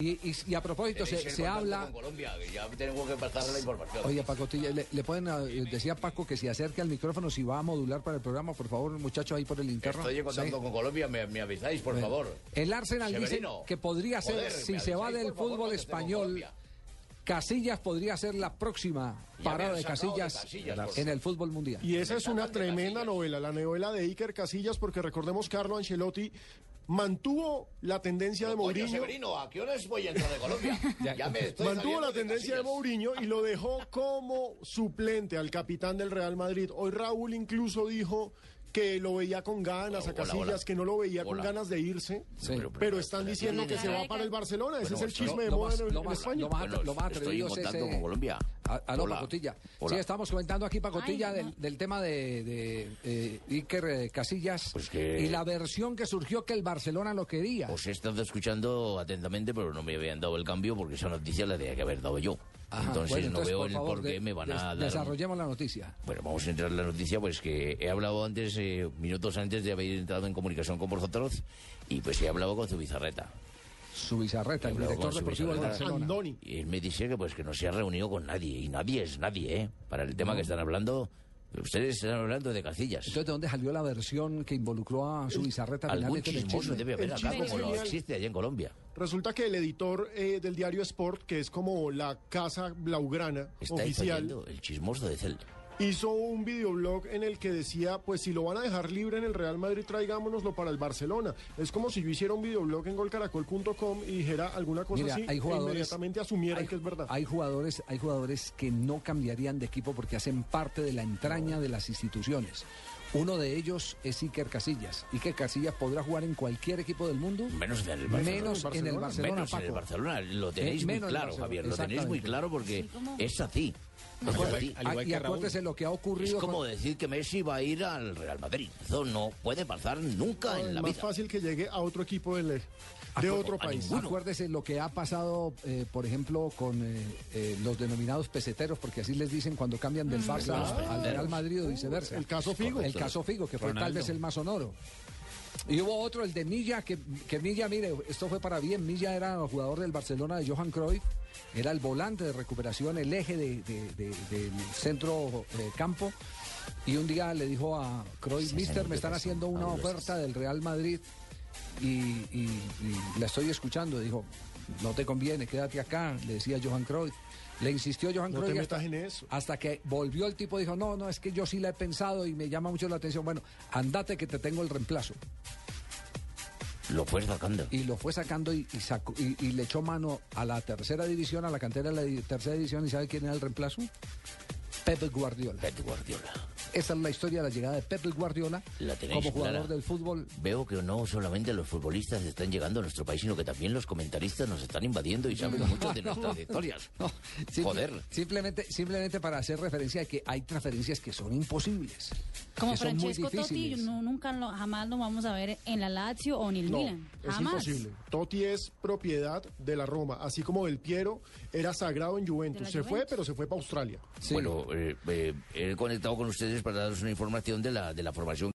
Y, y- y a propósito, se, se habla. Con Colombia, que ya tenemos que pasar la información. Oye, Paco, le, le pueden eh, decía Paco que se acerque al micrófono si va a modular para el programa, por favor, muchachos, ahí por el interno. Estoy en contacto Sí. con Colombia, me, me avisáis, por Bueno, favor. El Arsenal dice que podría ser, joder, si se va del favor, fútbol español. Casillas podría ser la próxima parada de sacado de Casillas, Casillas, en el fútbol mundial. Y esa es una tremenda novela, la novela de Iker Casillas, porque recordemos Carlo Ancelotti mantuvo la tendencia de Mourinho, Severino, ¿a qué horas voy a entrar de Colombia? ya me estoy mantuvo la tendencia de. Mourinho y lo dejó como suplente al capitán del Real Madrid. Hoy Raúl incluso dijo que lo veía con ganas a Casillas, hola. que no lo veía con ganas de irse, Sí. pero están diciendo que se va para el Barcelona. Ese es el chisme de moda más, en, lo en más- España. lo más- Bueno, lo más estoy en atrevido es ese- con Colombia. A- Aló, Hola. Pacotilla. Hola. Sí, estamos comentando aquí, Pacotilla, Ay, no. del, tema de, de, eh, Iker eh, Casillas Pues que- y la versión que surgió que el Barcelona lo quería. Os he estado escuchando atentamente, pero no me habían dado el cambio porque esa noticia la tenía que haber dado yo. Ajá, entonces bueno, no veo por el favor, por qué de- me van des- a dar. Desarrollemos la noticia. Bueno, vamos a entrar en la noticia, pues que he hablado antes, eh, minutos antes de haber entrado en comunicación con vosotros, y pues he hablado con Zubizarreta. Su bizarreta, el director deportivo bizarreta. Barcelona. Andoni. Y él me dice que pues que no se ha reunido con nadie, y nadie es nadie, ¿eh? Para el tema que están hablando, ustedes están hablando de Casillas. Entonces, ¿de dónde salió la versión que involucró a su bizarreta Algún chismoso debe haber El acá, como lo existe allá en Colombia. Resulta que el editor eh, del diario Sport, que es como la casa blaugrana Está oficial, el chismoso de Cel. Hizo un videoblog en el que decía, pues si lo van a dejar libre en el Real Madrid, traigámonoslo para el Barcelona. Es como si yo hiciera un videoblog en golcaracol.com y dijera alguna cosa Mira, así, hay e jugadores, inmediatamente asumieran hay- que es verdad. Hay jugadores, hay jugadores que no cambiarían de equipo porque hacen parte de la entraña de las instituciones. Uno de ellos es Iker Casillas. Iker Casillas podrá jugar en cualquier equipo del mundo, Menos en el Barcelona. menos en el Barcelona, Menos en el Paco. Barcelona. Lo tenéis Eh, muy claro, Javier. Lo tenéis muy claro porque es así. Es ah, y acuérdese lo que ha Es ocurrido como con- decir que Messi va a ir al Real Madrid. Eso no puede pasar nunca es en la más vida. fácil que llegue a otro equipo del, de Acu- otro país. Acuérdese lo que ha pasado, eh, por ejemplo, con eh, eh, los denominados peseteros, porque así les dicen cuando cambian del Barça al Real Madrid o viceversa. El caso Figo. El caso Figo, que fue tal vez el más sonoro. Y hubo otro, el de Milla, que, que Milla, mire, esto fue para bien. Milla era jugador del Barcelona de Johan Cruyff, era el volante de recuperación, el eje de- de- de- del centro eh, campo. Y un día le dijo a Cruyff, Sí, Mister, me ¿qué están haciendo una oferta del Real Madrid y, y- y la estoy escuchando. Dijo, no te conviene, quédate acá, le decía Johan Cruyff. Le insistió Johan No te Cruyff metas hasta, en eso. hasta que volvió el tipo dijo, no, no, es que yo sí la he pensado y me llama mucho la atención. Bueno, andate que te tengo el reemplazo. Lo fue sacando. Y lo fue sacando y, y sacó- y- y le echó mano a la tercera división, a la cantera de la tercera división. ¿Y sabe quién era el reemplazo? Pepe Guardiola. Pep Guardiola. Esa es la historia de la llegada de Pepe Guardiola La como jugador clara. del fútbol. Veo que no solamente los futbolistas están llegando a nuestro país, sino que también los comentaristas nos están invadiendo y saben mucho de nuestras historias. No, simple- Joder. Simplemente, simplemente para hacer referencia a que hay transferencias que son imposibles. Como Francesco Totti, no, nunca lo, jamás lo vamos a ver en la Lazio o en el No, Milan. es Jamás. imposible. Totti es propiedad de la Roma, así como Del Piero era sagrado en Juventus. De Se fue, pero se fue para Australia. Sí. Bueno, eh, eh, he conectado con ustedes para daros una información de la, de la formación